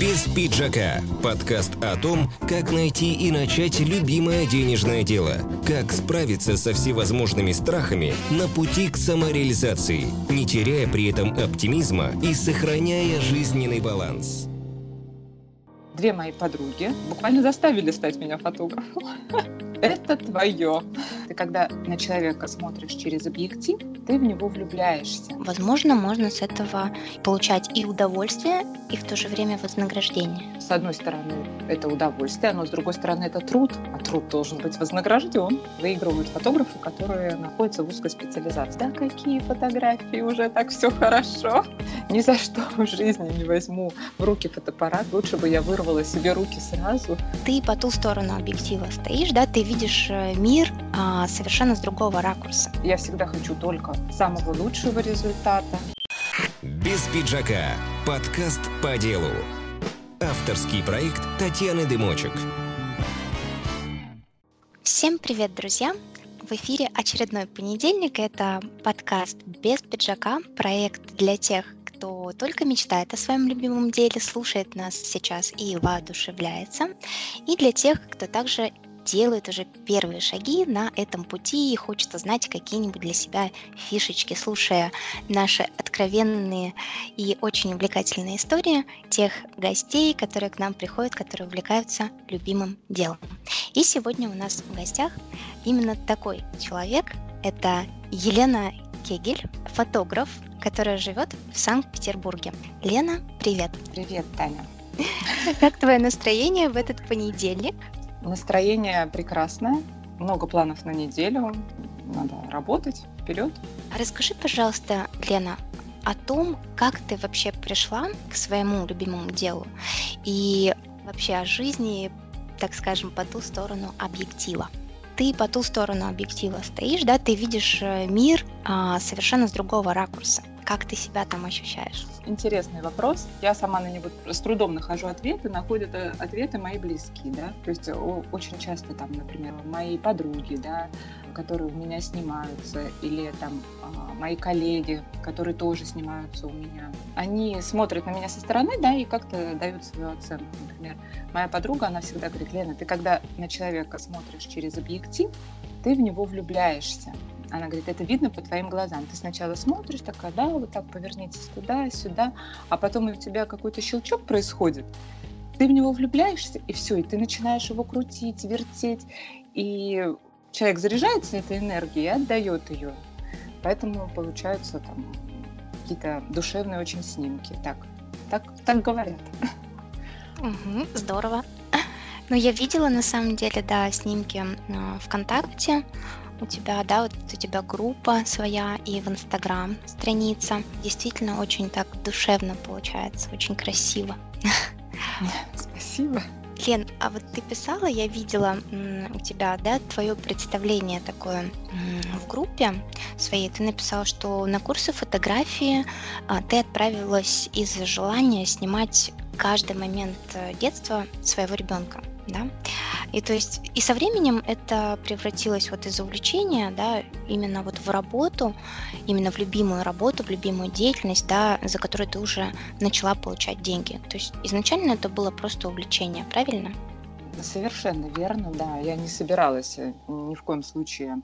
Без пиджака. Подкаст о том, как найти и начать любимое денежное дело. Как справиться со всевозможными страхами на пути к самореализации, не теряя при этом оптимизма и сохраняя жизненный баланс. Две мои подруги буквально заставили стать меня фотографом. Это твое. Ты когда на человека смотришь через объектив, ты в него влюбляешься. Возможно, можно с этого получать и удовольствие, и в то же время вознаграждение. С одной стороны, это удовольствие, но с другой стороны, это труд. А труд должен быть вознагражден. Выигрывают фотографы, которые находятся в узкой специализации. Да какие фотографии, уже так все хорошо. Ни за что в жизни не возьму в руки фотоаппарат. Лучше бы я вырвала себе руки сразу. Ты по ту сторону объектива стоишь, да, ты видишь э, мир а, совершенно с другого ракурса. Я всегда хочу только самого лучшего результата. Без пиджака. Подкаст по делу. Авторский проект Татьяны Дымочек. Всем привет, друзья! В эфире очередной понедельник. Это подкаст «Без пиджака», проект для тех, кто только мечтает о своем любимом деле, слушает нас сейчас и воодушевляется, и для тех, кто также делает уже первые шаги на этом пути и хочет узнать какие-нибудь для себя фишечки, слушая наши откровенные и очень увлекательные истории тех гостей, которые к нам приходят, которые увлекаются любимым делом. И сегодня у нас в гостях именно такой человек. Это Елена Кегель, фотограф, которая живет в Санкт-Петербурге. Лена, привет. Привет, Таня. Как твое настроение в этот понедельник? Настроение прекрасное, много планов на неделю, надо работать, вперед. Расскажи, пожалуйста, Лена, о том, как ты вообще пришла к своему любимому делу и вообще о жизни, так скажем, по ту сторону объектива. Ты по ту сторону объектива стоишь, да, ты видишь э, мир а, совершенно с другого ракурса. Как ты себя там ощущаешь? Интересный вопрос. Я сама на него с трудом нахожу ответы, находят э, ответы мои близкие, да. То есть очень часто там, например, мои подруги, да, которые у меня снимаются, или там а, мои коллеги, которые тоже снимаются у меня, они смотрят на меня со стороны, да, и как-то дают свою оценку. Например, моя подруга, она всегда говорит, Лена, ты когда на человека смотришь через объектив, ты в него влюбляешься. Она говорит, это видно по твоим глазам. Ты сначала смотришь, такая, да, вот так повернитесь туда, сюда, а потом у тебя какой-то щелчок происходит, ты в него влюбляешься, и все, и ты начинаешь его крутить, вертеть, и человек заряжается этой энергией и отдает ее. Поэтому получаются там какие-то душевные очень снимки. Так, так, так говорят. Угу, здорово. Ну, я видела, на самом деле, да, снимки э, ВКонтакте у тебя, да, вот у тебя группа своя и в Инстаграм страница. Действительно очень так душевно получается, очень красиво. Спасибо. Лен, а вот ты писала, я видела у тебя, да, твое представление такое в группе своей. Ты написала, что на курсы фотографии а, ты отправилась из желания снимать каждый момент э, детства своего ребенка да. И то есть и со временем это превратилось вот из увлечения, да, именно вот в работу, именно в любимую работу, в любимую деятельность, да, за которую ты уже начала получать деньги. То есть изначально это было просто увлечение, правильно? Совершенно верно, да. Я не собиралась э, ни в коем случае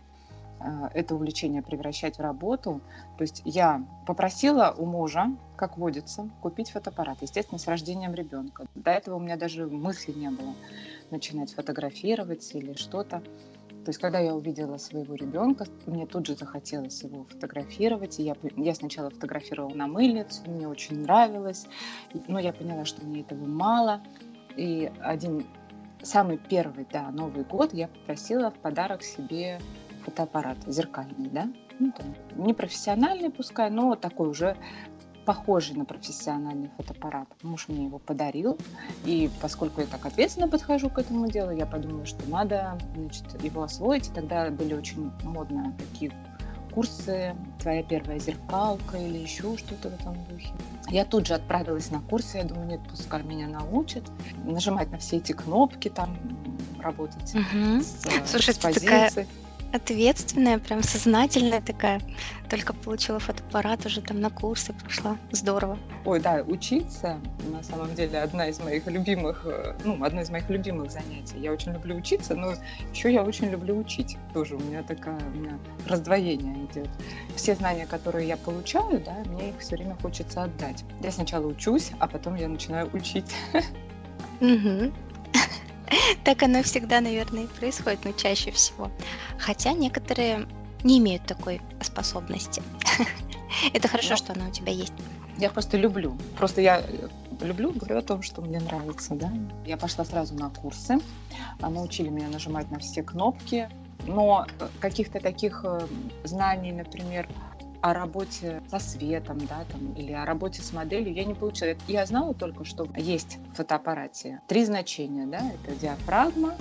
э, это увлечение превращать в работу. То есть я попросила у мужа, как водится, купить фотоаппарат, естественно, с рождением ребенка. До этого у меня даже мысли не было начинать фотографировать или что-то. То есть, когда я увидела своего ребенка, мне тут же захотелось его фотографировать. И я, я сначала фотографировала на мыльницу, мне очень нравилось. Но я поняла, что мне этого мало. И один самый первый, да, Новый год я попросила в подарок себе фотоаппарат зеркальный, да, ну, там, не профессиональный пускай, но такой уже похожий на профессиональный фотоаппарат. Муж мне его подарил, и поскольку я так ответственно подхожу к этому делу, я подумала, что надо значит, его освоить. И тогда были очень модные такие курсы «Твоя первая зеркалка» или еще что-то в этом духе. Я тут же отправилась на курсы, я думаю, нет, пускай меня научат. Нажимать на все эти кнопки, там, работать угу. с, Слушай, с позицией. Такая ответственная, прям сознательная такая. Только получила фотоаппарат, уже там на курсы пошла. Здорово. Ой, да, учиться на самом деле одна из моих любимых, э, ну, одно из моих любимых занятий. Я очень люблю учиться, но еще я очень люблю учить. Тоже у меня такая, у меня раздвоение идет. Все знания, которые я получаю, да, мне их все время хочется отдать. Я сначала учусь, а потом я начинаю учить. Угу. Так оно всегда, наверное, и происходит, но чаще всего. Хотя некоторые не имеют такой способности. Это хорошо, что она у тебя есть. Я просто люблю. Просто я э, люблю, говорю о том, что мне нравится, да. Я пошла сразу на курсы. А, научили меня нажимать на все кнопки. Но э, каких-то таких э, знаний, например, о работе со светом, да, там, или о работе с моделью я не получила. Я знала только, что есть в фотоаппарате три значения, да, это диафрагма,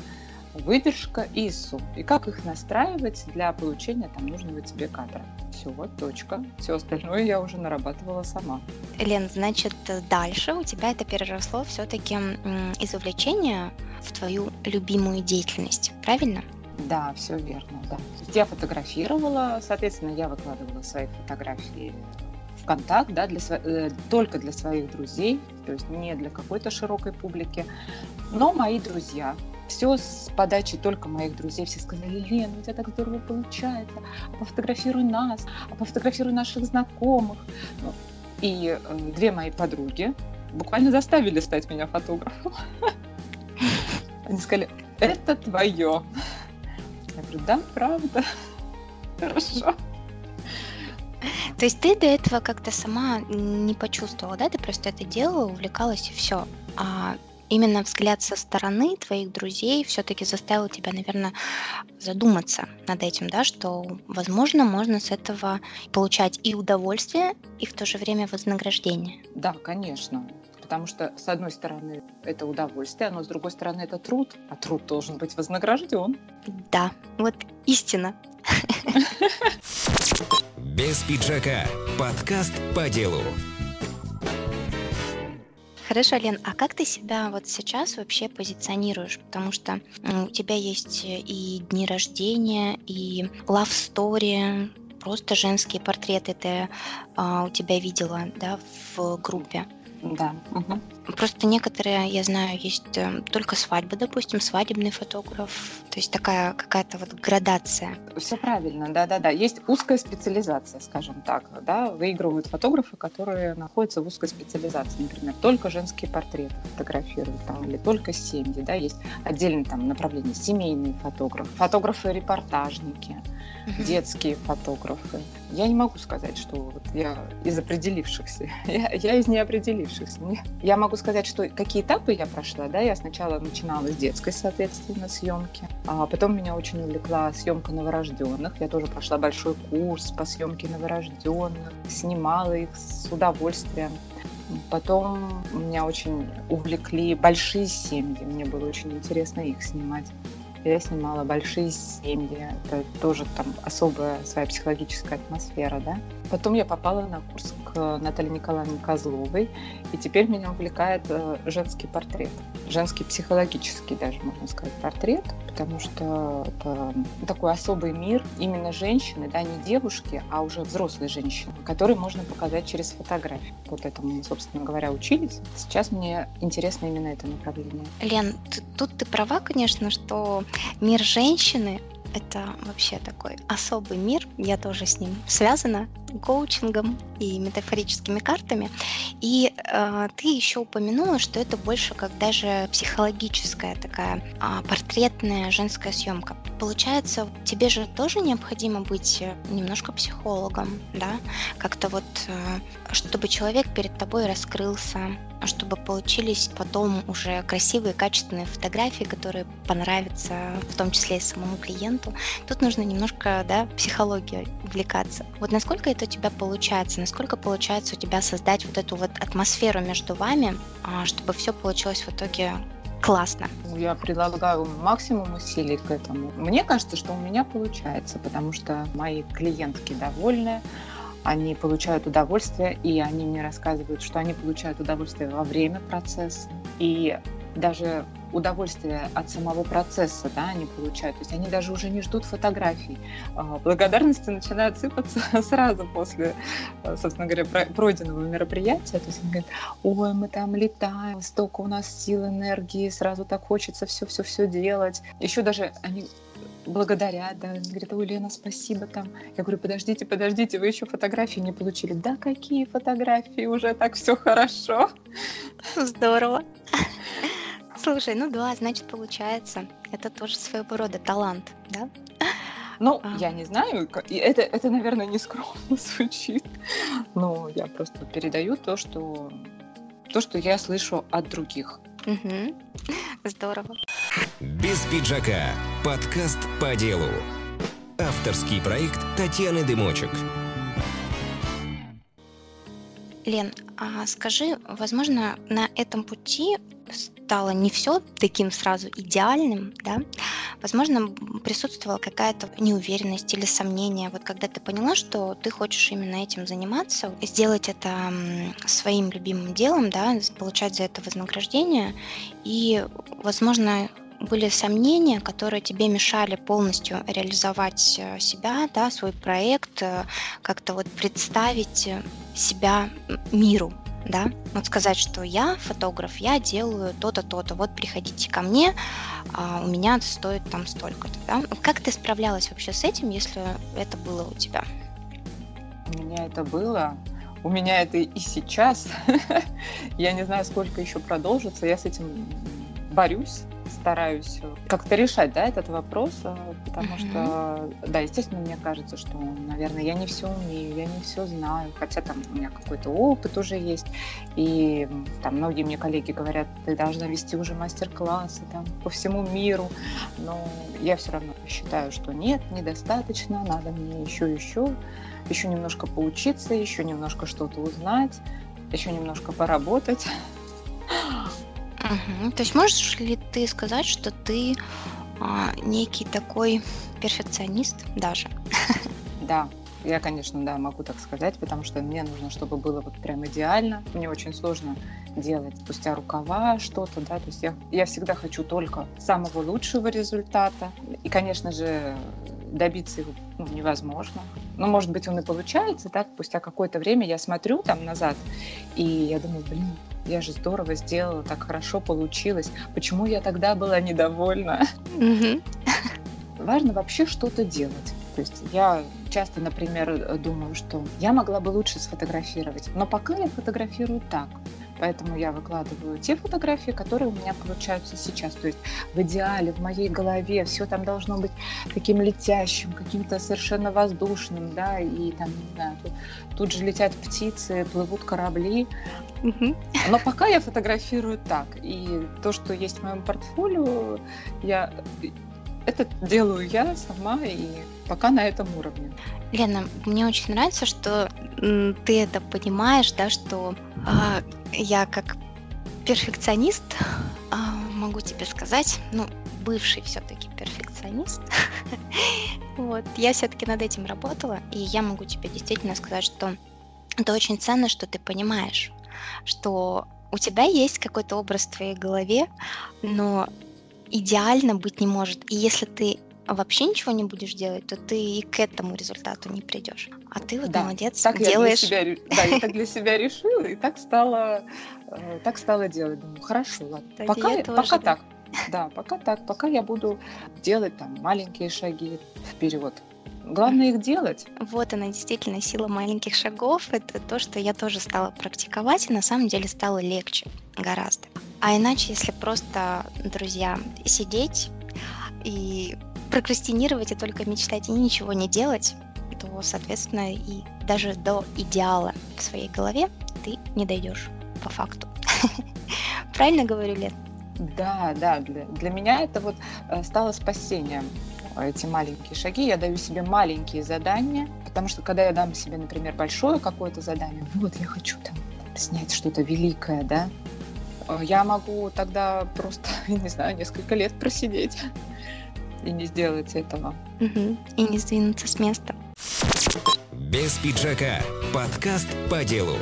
выдержка и ISO. И как их настраивать для получения там нужного тебе кадра. Все, вот точка. Все остальное я уже нарабатывала сама. Лен, значит, дальше у тебя это переросло все-таки из увлечения в твою любимую деятельность, правильно? Да, все верно, да. Я фотографировала, соответственно, я выкладывала свои фотографии в контакт, да, для, э, только для своих друзей, то есть не для какой-то широкой публики. Но мои друзья, все с подачи только моих друзей, все сказали, Лен, у тебя так здорово получается, а пофотографируй нас, а пофотографируй наших знакомых. Ну, и э, две мои подруги буквально заставили стать меня фотографом. Они сказали, это твое. Я говорю, да, правда. Хорошо. То есть ты до этого как-то сама не почувствовала, да? Ты просто это делала, увлекалась и все. А именно взгляд со стороны твоих друзей все-таки заставил тебя, наверное, задуматься над этим, да, что, возможно, можно с этого получать и удовольствие, и в то же время вознаграждение. Да, конечно. Потому что, с одной стороны, это удовольствие, но с другой стороны, это труд, а труд должен быть вознагражден. Да, вот истина. Без пиджака. Подкаст по делу. Хорошо, Лен, а как ты себя вот сейчас вообще позиционируешь? Потому что у тебя есть и дни рождения, и love story, просто женские портреты ты а, у тебя видела, да, в группе. Да. Угу. Просто некоторые, я знаю, есть э, только свадьбы, допустим, свадебный фотограф. То есть такая какая-то вот градация. Все правильно, да-да-да. Есть узкая специализация, скажем так. Да? Выигрывают фотографы, которые находятся в узкой специализации. Например, только женские портреты фотографируют там, или только семьи. Да? Есть отдельное там направление семейный фотограф, фотографы-репортажники детские фотографы. Я не могу сказать, что вот я из определившихся. Я, я из неопределившихся. Я могу сказать, что какие этапы я прошла. Да? Я сначала начинала с детской, соответственно, съемки. А потом меня очень увлекла съемка новорожденных. Я тоже прошла большой курс по съемке новорожденных. Снимала их с удовольствием. Потом меня очень увлекли большие семьи. Мне было очень интересно их снимать. Я снимала большие семьи, это тоже там особая своя психологическая атмосфера, да. Потом я попала на курс к Наталье Николаевне Козловой, и теперь меня увлекает э, женский портрет, женский психологический даже, можно сказать, портрет, потому что это такой особый мир именно женщины, да, не девушки, а уже взрослой женщины, который можно показать через фотографию. Вот этому мы, собственно говоря, учились. Сейчас мне интересно именно это направление. Лен, тут ты права, конечно, что мир женщины это вообще такой особый мир. Я тоже с ним связана коучингом и метафорическими картами. И э, ты еще упомянула, что это больше как даже психологическая такая э, портретная женская съемка. Получается, тебе же тоже необходимо быть немножко психологом, да? Как-то вот, э, чтобы человек перед тобой раскрылся, чтобы получились потом уже красивые, качественные фотографии, которые понравятся в том числе и самому клиенту. Тут нужно немножко да, психологией увлекаться. Вот насколько это у тебя получается, насколько получается у тебя создать вот эту вот атмосферу между вами, а, чтобы все получилось в итоге классно. Я прилагаю максимум усилий к этому. Мне кажется, что у меня получается, потому что мои клиентки довольны, они получают удовольствие, и они мне рассказывают, что они получают удовольствие во время процесса. И даже удовольствие от самого процесса, да, они получают. То есть они даже уже не ждут фотографий. А, благодарности начинают сыпаться сразу после, э, собственно говоря, пройденного мероприятия. То есть они говорят, ой, мы там летаем, столько у нас сил, энергии, сразу так хочется все-все-все делать. Еще даже они благодарят, да, говорят, ой, Лена, спасибо там. Я говорю, подождите, подождите, вы еще фотографии не получили. Да, какие фотографии, уже так все хорошо. Здорово. Слушай, ну да, значит, получается, это тоже своего рода талант, да? Ну, а. я не знаю, это, это, наверное, не скромно звучит, но я просто передаю то, что, то, что я слышу от других. Угу. Здорово. Без пиджака. Подкаст по делу. Авторский проект Татьяны Дымочек. Лен, а скажи, возможно, на этом пути стало не все таким сразу идеальным, да? Возможно, присутствовала какая-то неуверенность или сомнение. Вот когда ты поняла, что ты хочешь именно этим заниматься, сделать это своим любимым делом, да, получать за это вознаграждение, и, возможно, были сомнения, которые тебе мешали полностью реализовать э, себя, да, свой проект, э, как-то вот представить э, себя миру, да, вот сказать, что я фотограф, я делаю то-то, то-то, вот приходите ко мне, а у меня стоит там столько-то, да. Как ты справлялась вообще с этим, если это было у тебя? У меня это было, у меня это и сейчас. я не знаю, сколько еще продолжится, я с этим борюсь, стараюсь как-то решать, да, этот вопрос, э, потому что, да, естественно, мне кажется, что, наверное, я не все умею, я не все знаю, хотя там у меня какой-то опыт уже есть, и там многие мне коллеги говорят, ты должна вести уже мастер-классы там по всему миру, но я все равно считаю, что нет, недостаточно, надо мне еще, еще, еще немножко поучиться, еще немножко что-то узнать, еще немножко поработать. Угу. То есть можешь ли ты сказать, что ты а, некий такой перфекционист даже? Да, я, конечно, да, могу так сказать, потому что мне нужно, чтобы было вот прям идеально. Мне очень сложно делать спустя рукава что-то, да, то есть я, я всегда хочу только самого лучшего результата. И, конечно же, добиться его ну, невозможно. Ну, может быть, он и получается, так, спустя какое-то время я смотрю там назад, и я думаю, блин, я же здорово сделала, так хорошо получилось. Почему я тогда была недовольна? Важно вообще что-то делать. То есть я часто, например, думаю, что я могла бы лучше сфотографировать, но пока я фотографирую так. Поэтому я выкладываю те фотографии, которые у меня получаются сейчас. То есть в идеале, в моей голове все там должно быть таким летящим, каким-то совершенно воздушным, да, и там, не знаю, тут, тут же летят птицы, плывут корабли. Но пока я фотографирую так. И то, что есть в моем портфолио, я это делаю я сама и пока на этом уровне. Лена, мне очень нравится, что ты это понимаешь, да, что э, я как перфекционист э, могу тебе сказать, ну, бывший все-таки перфекционист, вот, я все-таки над этим работала, и я могу тебе действительно сказать, что это очень ценно, что ты понимаешь, что у тебя есть какой-то образ в твоей голове, но идеально быть не может. И если ты вообще ничего не будешь делать, то ты и к этому результату не придешь. А ты вот да, молодец, так делаешь. Я для себя, да, я так для себя решила, и так стала, э, так стала делать. Думаю, хорошо, ладно. Так пока, тоже, пока да. так. Да, пока так, пока я буду делать там маленькие шаги вперед. Главное их делать. Вот она, действительно, сила маленьких шагов. Это то, что я тоже стала практиковать, и на самом деле стало легче гораздо. А иначе, если просто, друзья, сидеть и прокрастинировать и только мечтать и ничего не делать, то, соответственно, и даже до идеала в своей голове ты не дойдешь по факту. Правильно говорю, Лен? Да, да, для, для меня это вот э, стало спасением эти маленькие шаги, я даю себе маленькие задания, потому что когда я дам себе, например, большое какое-то задание, вот я хочу там снять что-то великое, да, э, я могу тогда просто, не знаю, несколько лет просидеть и не сделать этого. Угу. И не сдвинуться с места. Без пиджака. Подкаст по делу.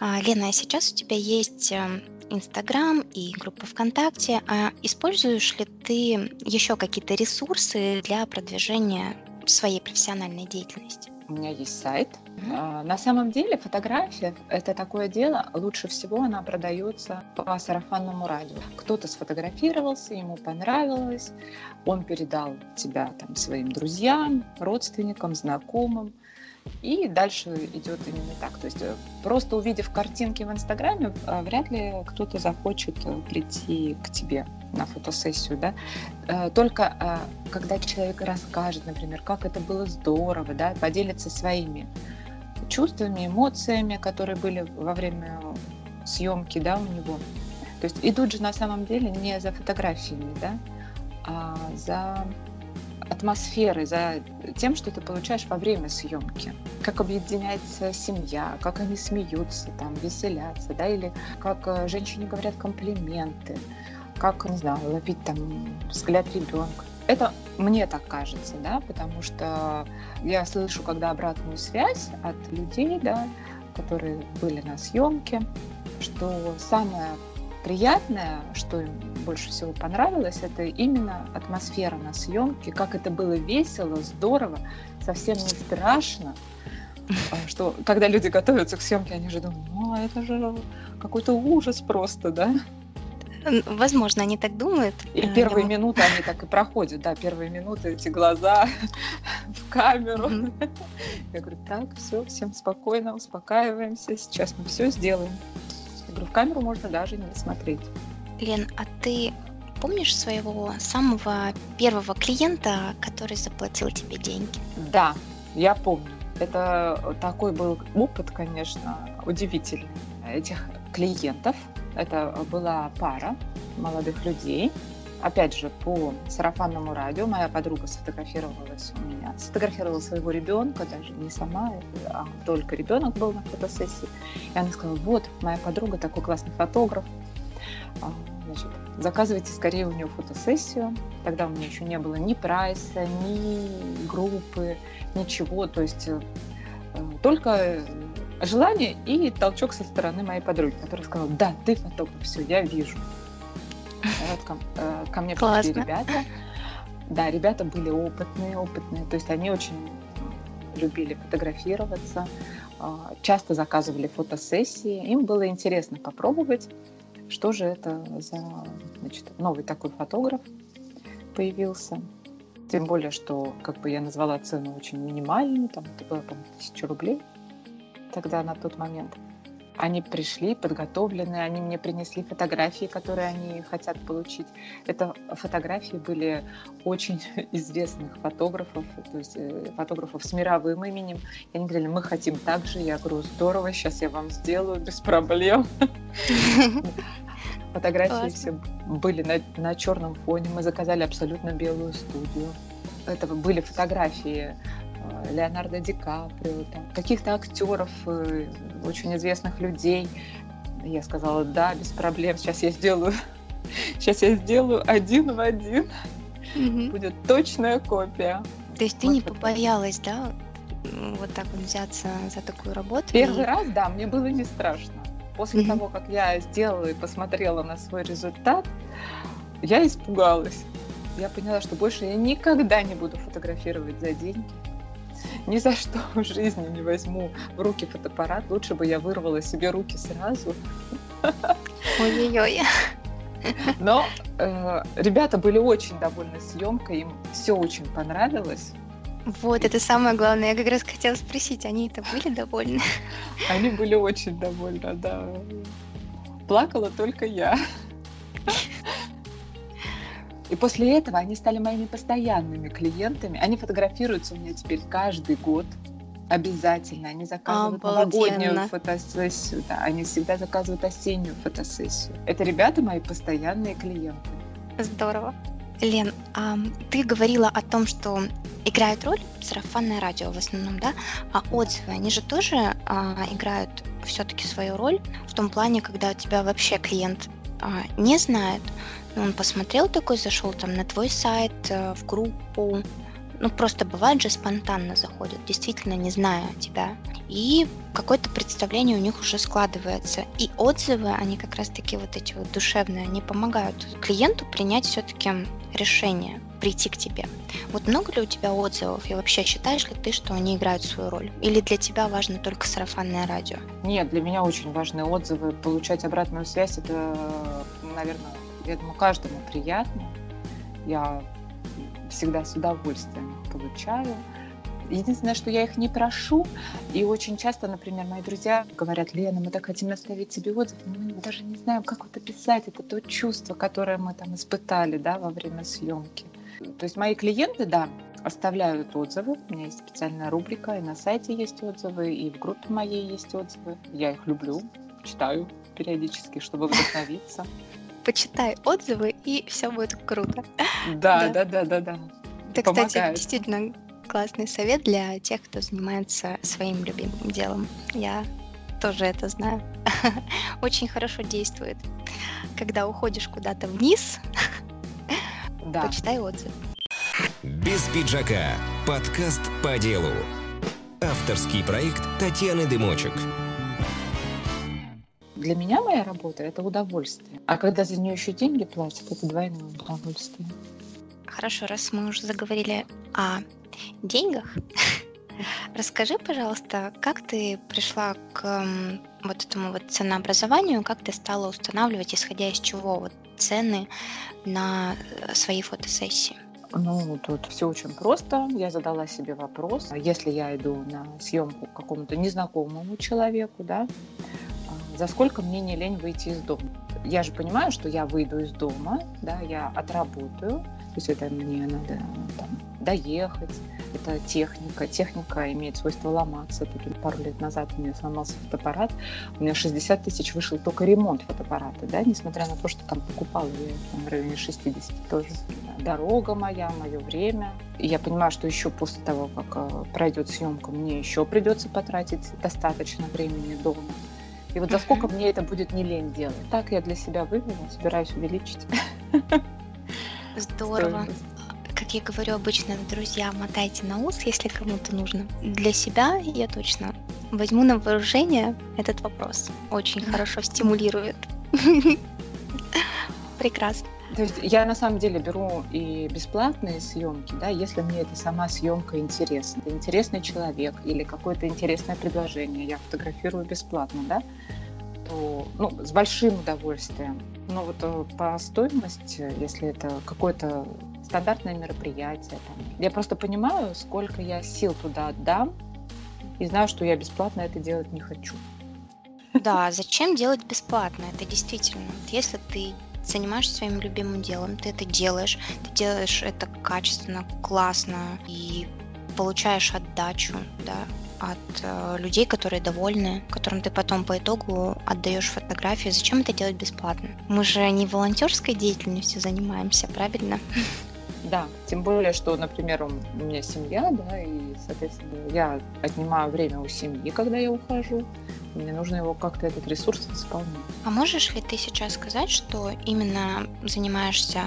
А, Лена, а сейчас у тебя есть эм, Инстаграм и группа ВКонтакте. А используешь ли ты еще какие-то ресурсы для продвижения своей профессиональной деятельности? У меня есть сайт. Mm-hmm. На самом деле фотография – это такое дело, лучше всего она продается по сарафанному радио. Кто-то сфотографировался, ему понравилось, он передал тебя там своим друзьям, родственникам, знакомым – и дальше идет именно так. То есть э, просто увидев картинки в Инстаграме, э, вряд ли кто-то захочет э, прийти к тебе на фотосессию, да. Только когда человек расскажет, например, как это было здорово, да, поделится своими чувствами, эмоциями, которые были во время съемки, да, у него. То есть идут же на самом деле не за фотографиями, да, а за атмосферой, за тем, что ты получаешь во время съемки. Как объединяется семья, как они смеются, там, веселятся, да, или как э, женщине говорят комплименты, как, не знаю, ловить там взгляд ребенка. Это мне так кажется, да, потому что я слышу, когда обратную связь от людей, да, которые были на съемке, что самое приятное, что им больше всего понравилось, это именно атмосфера на съемке, как это было весело, здорово, совсем не страшно. А, что когда люди готовятся к съемке, они же думают, ну это же какой-то ужас просто, да? Возможно, они так думают. И э, первые минуты они так и проходят, да, первые минуты эти глаза в камеру. Я говорю, так, все, всем спокойно, успокаиваемся, сейчас мы все сделаем говорю, в камеру можно даже не смотреть. Лен, а ты помнишь своего самого первого клиента, который заплатил тебе деньги? Да, я помню. Это такой был опыт, конечно, удивительный. Этих клиентов, это была пара молодых людей, опять же, по сарафанному радио моя подруга сфотографировалась у меня, сфотографировала своего ребенка, даже не сама, а только ребенок был на фотосессии. И она сказала, вот, моя подруга такой классный фотограф, а, значит, заказывайте скорее у нее фотосессию. Тогда у меня еще не было ни прайса, ни группы, ничего. То есть э, только желание и толчок со стороны моей подруги, которая сказала, да, ты фотограф, все, я вижу. Вот ко, э, ко мне Классно. пришли ребята. Да, ребята были опытные, опытные. То есть они очень любили фотографироваться, а, часто заказывали фотосессии. Им было интересно попробовать, что же это за значит, новый такой фотограф появился. Тем более, что как бы я назвала цену очень минимальную, там это было, по тысяча рублей тогда на тот момент. Они пришли подготовленные, они мне принесли фотографии, которые они хотят получить. Это фотографии были очень известных фотографов, то есть э, фотографов с мировым именем. И они говорили, мы хотим так же. Я говорю, здорово, сейчас я вам сделаю без проблем. Фотографии все были на, на черном фоне. Мы заказали абсолютно белую студию. Это были фотографии Леонардо Ди Каприо, там, каких-то актеров, э, очень известных людей. Я сказала, да, без проблем, сейчас я сделаю, сейчас я сделаю один в один. Угу. Будет точная копия. То есть ты вот не побоялась, да, вот так вот взяться за такую работу? Первый и... раз, да, мне было не страшно. После угу. того, как я сделала и посмотрела на свой результат, я испугалась. Я поняла, что больше я никогда не буду фотографировать за деньги ни за что в жизни не возьму в руки фотоаппарат. Лучше бы я вырвала себе руки сразу. Ой-ой-ой. Но э, ребята были очень довольны съемкой, им все очень понравилось. Вот, это самое главное. Я как раз хотела спросить, они это были довольны? Они были очень довольны, да. Плакала только я. И после этого они стали моими постоянными клиентами. Они фотографируются у меня теперь каждый год. Обязательно. Они заказывают Обалденно. новогоднюю фотосессию. Да, они всегда заказывают осеннюю фотосессию. Это ребята мои постоянные клиенты. Здорово. Лен, а ты говорила о том, что играет роль сарафанное радио в основном, да? А отзывы, они же тоже а, играют все-таки свою роль в том плане, когда тебя вообще клиент а, не знает, он посмотрел такой, зашел там на твой сайт, э, в группу, ну просто бывает же спонтанно заходят, действительно не зная тебя. И какое-то представление у них уже складывается. И отзывы, они как раз-таки вот эти вот душевные, они помогают клиенту принять все-таки решение прийти к тебе. Вот много ли у тебя отзывов и вообще считаешь ли ты, что они играют свою роль? Или для тебя важно только сарафанное радио? Нет, для меня очень важны отзывы. Получать обратную связь, это, наверное, я думаю, каждому приятно. Я всегда с удовольствием получаю. Единственное, что я их не прошу, и очень часто, например, мои друзья говорят, Лена, мы так хотим оставить тебе отзыв, но мы даже не знаем, как вот описать это то чувство, которое мы там испытали, да, во время съемки. То есть мои клиенты, да, оставляют отзывы. У меня есть специальная рубрика, и на сайте есть отзывы, и в группе моей есть отзывы. Я их люблю, читаю периодически, чтобы вдохновиться. Почитай отзывы, и все будет круто. Да, да, да, да, да. Это, кстати, действительно классный совет для тех, кто занимается своим любимым делом. Я тоже это знаю. Очень хорошо действует. Когда уходишь куда-то вниз, да. почитай отзыв. Без пиджака. Подкаст по делу. Авторский проект Татьяны Дымочек. Для меня моя работа – это удовольствие. А когда за нее еще деньги платят, это двойное удовольствие. Хорошо, раз мы уже заговорили о деньгах, расскажи, пожалуйста, как ты пришла к вот этому вот ценообразованию, как ты стала устанавливать, исходя из чего вот цены на э, свои фотосессии? Ну, тут все очень просто. Я задала себе вопрос, если я иду на съемку к какому-то незнакомому человеку, да, за сколько мне не лень выйти из дома? Я же понимаю, что я выйду из дома, да, я отработаю, то есть это мне надо там, доехать, это техника. Техника имеет свойство ломаться. Тут пару лет назад у меня сломался фотоаппарат. У меня 60 тысяч вышел только ремонт фотоаппарата, да, несмотря на то, что там покупала я там, в районе 60 тоже. Дорога моя, мое время. И я понимаю, что еще после того, как э, пройдет съемка, мне еще придется потратить достаточно времени дома. И вот за сколько мне это будет не лень делать. Так я для себя вывела, собираюсь увеличить. Здорово как я говорю обычно, друзья, мотайте на ус, если кому-то нужно. Для себя я точно возьму на вооружение этот вопрос. Очень хорошо стимулирует. Прекрасно. То есть я на самом деле беру и бесплатные съемки, да, если мне эта сама съемка интересна. Интересный человек или какое-то интересное предложение, я фотографирую бесплатно, да, то ну, с большим удовольствием. Но вот э, по стоимости, если это какой-то стандартное мероприятие. Там. Я просто понимаю, сколько я сил туда отдам, и знаю, что я бесплатно это делать не хочу. Да, зачем делать бесплатно? Это действительно. Если ты занимаешься своим любимым делом, ты это делаешь, ты делаешь это качественно, классно и получаешь отдачу, да, от э, людей, которые довольны, которым ты потом по итогу отдаешь фотографии. Зачем это делать бесплатно? Мы же не волонтерской деятельностью занимаемся, правильно? Да, тем более, что, например, у меня семья, да, и, соответственно, я отнимаю время у семьи, когда я ухожу. Мне нужно его как-то этот ресурс восполнить. А можешь ли ты сейчас сказать, что именно занимаешься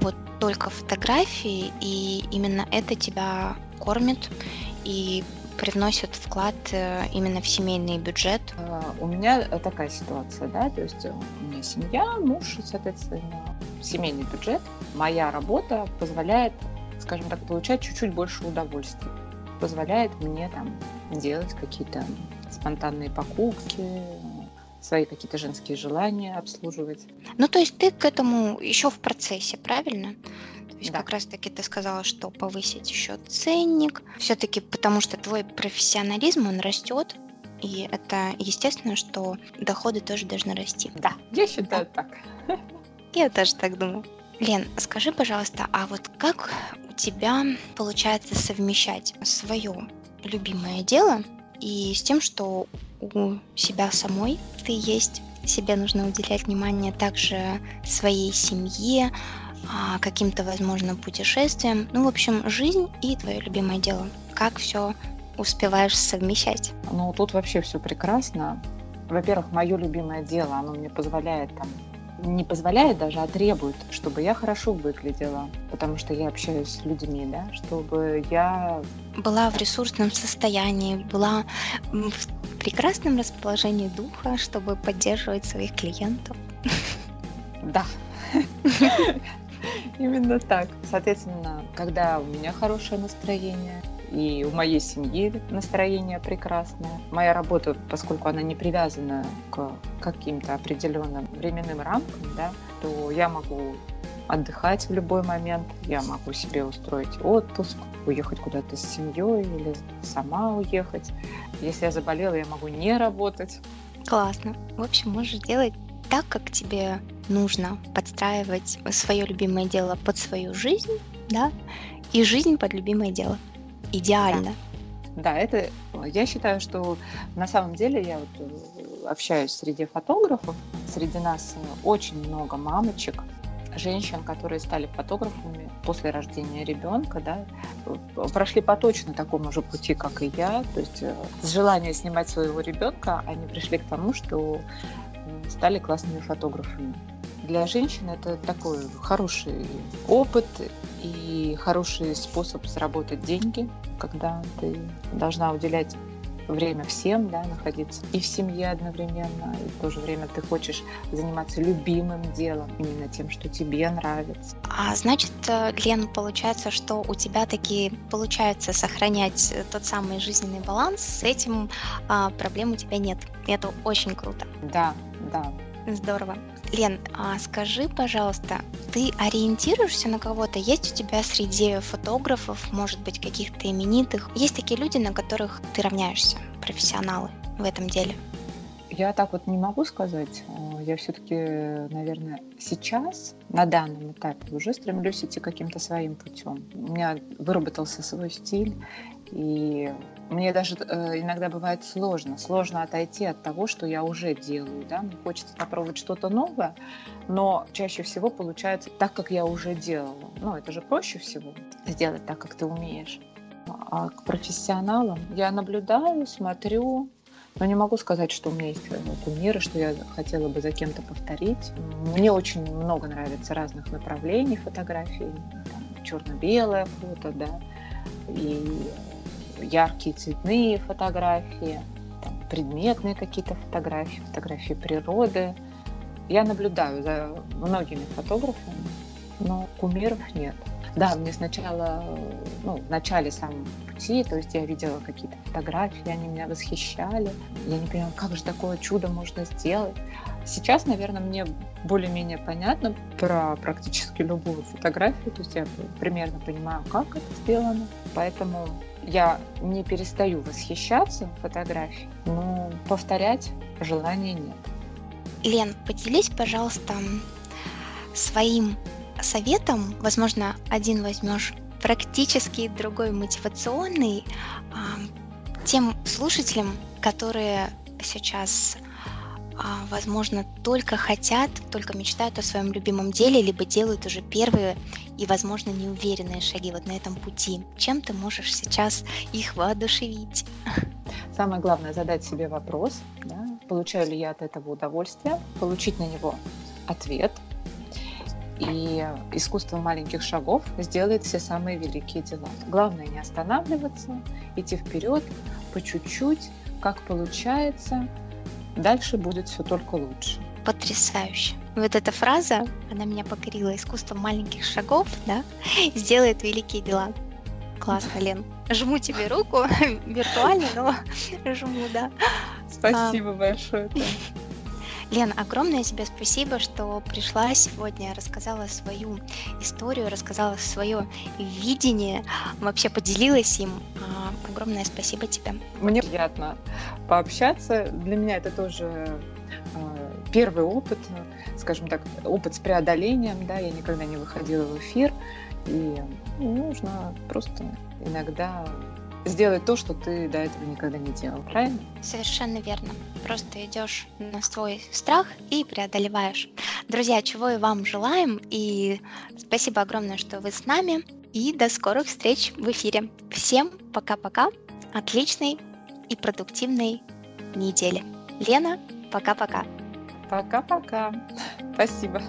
вот только фотографией, и именно это тебя кормит и привносит вклад э, именно в семейный бюджет? А, у меня такая ситуация, да, то есть у меня семья, муж, соответственно, семейный бюджет. Моя работа позволяет, скажем так, получать чуть-чуть больше удовольствия. Позволяет мне там делать какие-то спонтанные покупки, свои какие-то женские желания обслуживать. Ну, то есть ты к этому еще в процессе, правильно? То есть да. как раз-таки ты сказала, что повысить еще ценник, все-таки потому что твой профессионализм, он растет, и это естественно, что доходы тоже должны расти. Да, я считаю да. так. Я тоже так думаю. Лен, скажи, пожалуйста, а вот как у тебя получается совмещать свое любимое дело и с тем, что у себя самой ты есть, себе нужно уделять внимание также своей семье, а, каким-то, возможно, путешествиям. Ну, в общем, жизнь и твое любимое дело. Как все успеваешь совмещать? Ну, тут вообще все прекрасно. Во-первых, мое любимое дело, оно мне позволяет там не позволяет даже, а требует, чтобы я хорошо выглядела, потому что я общаюсь с людьми, да, чтобы я была в ресурсном состоянии, была в прекрасном расположении духа, чтобы поддерживать своих клиентов. Да, именно так. Соответственно, когда у меня хорошее настроение, и у моей семьи настроение прекрасное. Моя работа, поскольку она не привязана к каким-то определенным временным рамкам, да, то я могу отдыхать в любой момент, я могу себе устроить отпуск, уехать куда-то с семьей или сама уехать. Если я заболела, я могу не работать. Классно. В общем, можешь делать так, как тебе нужно, подстраивать свое любимое дело под свою жизнь, да, и жизнь под любимое дело идеально. Да. да, это я считаю, что на самом деле я вот э, общаюсь среди фотографов, среди нас очень много мамочек, женщин, которые стали фотографами после рождения ребенка, да, прошли по точно такому же пути, как и я. То есть э, с желания снимать своего ребенка они пришли к тому, что стали классными фотографами. Для женщин это такой хороший опыт и хороший способ заработать деньги, когда ты должна уделять время всем, да, находиться и в семье одновременно, и в то же время ты хочешь заниматься любимым делом, именно тем, что тебе нравится. А значит, э, Лен, получается, что у тебя таки получается сохранять тот самый жизненный баланс, с этим а, проблем у тебя нет. Это очень круто. Да, да. Здорово. Лен, а скажи, пожалуйста, ты ориентируешься на кого-то? Есть у тебя среди фотографов, может быть, каких-то именитых? Есть такие люди, на которых ты равняешься, профессионалы в этом деле? Я так вот не могу сказать. Я все-таки, наверное, сейчас, на данном этапе, уже стремлюсь идти каким-то своим путем. У меня выработался свой стиль, и мне даже э, иногда бывает сложно. Сложно отойти от того, что я уже делаю. Да? Мне хочется попробовать что-то новое, но чаще всего получается так, как я уже делала. Ну, это же проще всего сделать так, как ты умеешь. А к профессионалам я наблюдаю, смотрю, но не могу сказать, что у меня есть кумиры, что я хотела бы за кем-то повторить. Мне очень много нравится разных направлений фотографий. черно-белое фото, да, и яркие цветные фотографии, там, предметные какие-то фотографии, фотографии природы. Я наблюдаю за многими фотографами, но кумиров нет. Да, мне сначала, ну, в начале самого пути, то есть я видела какие-то фотографии, они меня восхищали. Я не понимала, как же такое чудо можно сделать. Сейчас, наверное, мне более-менее понятно про практически любую фотографию, то есть я примерно понимаю, как это сделано. Поэтому я не перестаю восхищаться фотографией, но повторять желания нет. Лен, поделись, пожалуйста, своим советом, возможно, один возьмешь практически, другой мотивационный, тем слушателям, которые сейчас а, возможно, только хотят, только мечтают о своем любимом деле, либо делают уже первые и, возможно, неуверенные шаги вот на этом пути. Чем ты можешь сейчас их воодушевить? Самое главное задать себе вопрос, да, получаю ли я от этого удовольствие, получить на него ответ. И искусство маленьких шагов сделает все самые великие дела. Главное не останавливаться, идти вперед по чуть-чуть, как получается, дальше будет все только лучше. Потрясающе. Вот эта фраза, она меня покорила. Искусство маленьких шагов, да, сделает великие дела. Классно, Лен. Жму тебе руку виртуально, но жму, да. Спасибо а, большое. Лен, огромное тебе спасибо, что пришла сегодня, рассказала свою историю, рассказала свое видение, вообще поделилась им. А, огромное спасибо тебе. Мне приятно пообщаться. Для меня это тоже а, первый опыт, скажем так, опыт с преодолением, да, я никогда не выходила в эфир, и нужно просто иногда сделать то, что ты до этого никогда не делал, правильно? Совершенно верно. Просто идешь на свой страх и преодолеваешь. Друзья, чего и вам желаем, и спасибо огромное, что вы с нами, и до скорых встреч в эфире. Всем пока-пока, отличной и продуктивной недели. Лена, пока-пока. Пока-пока. Спасибо.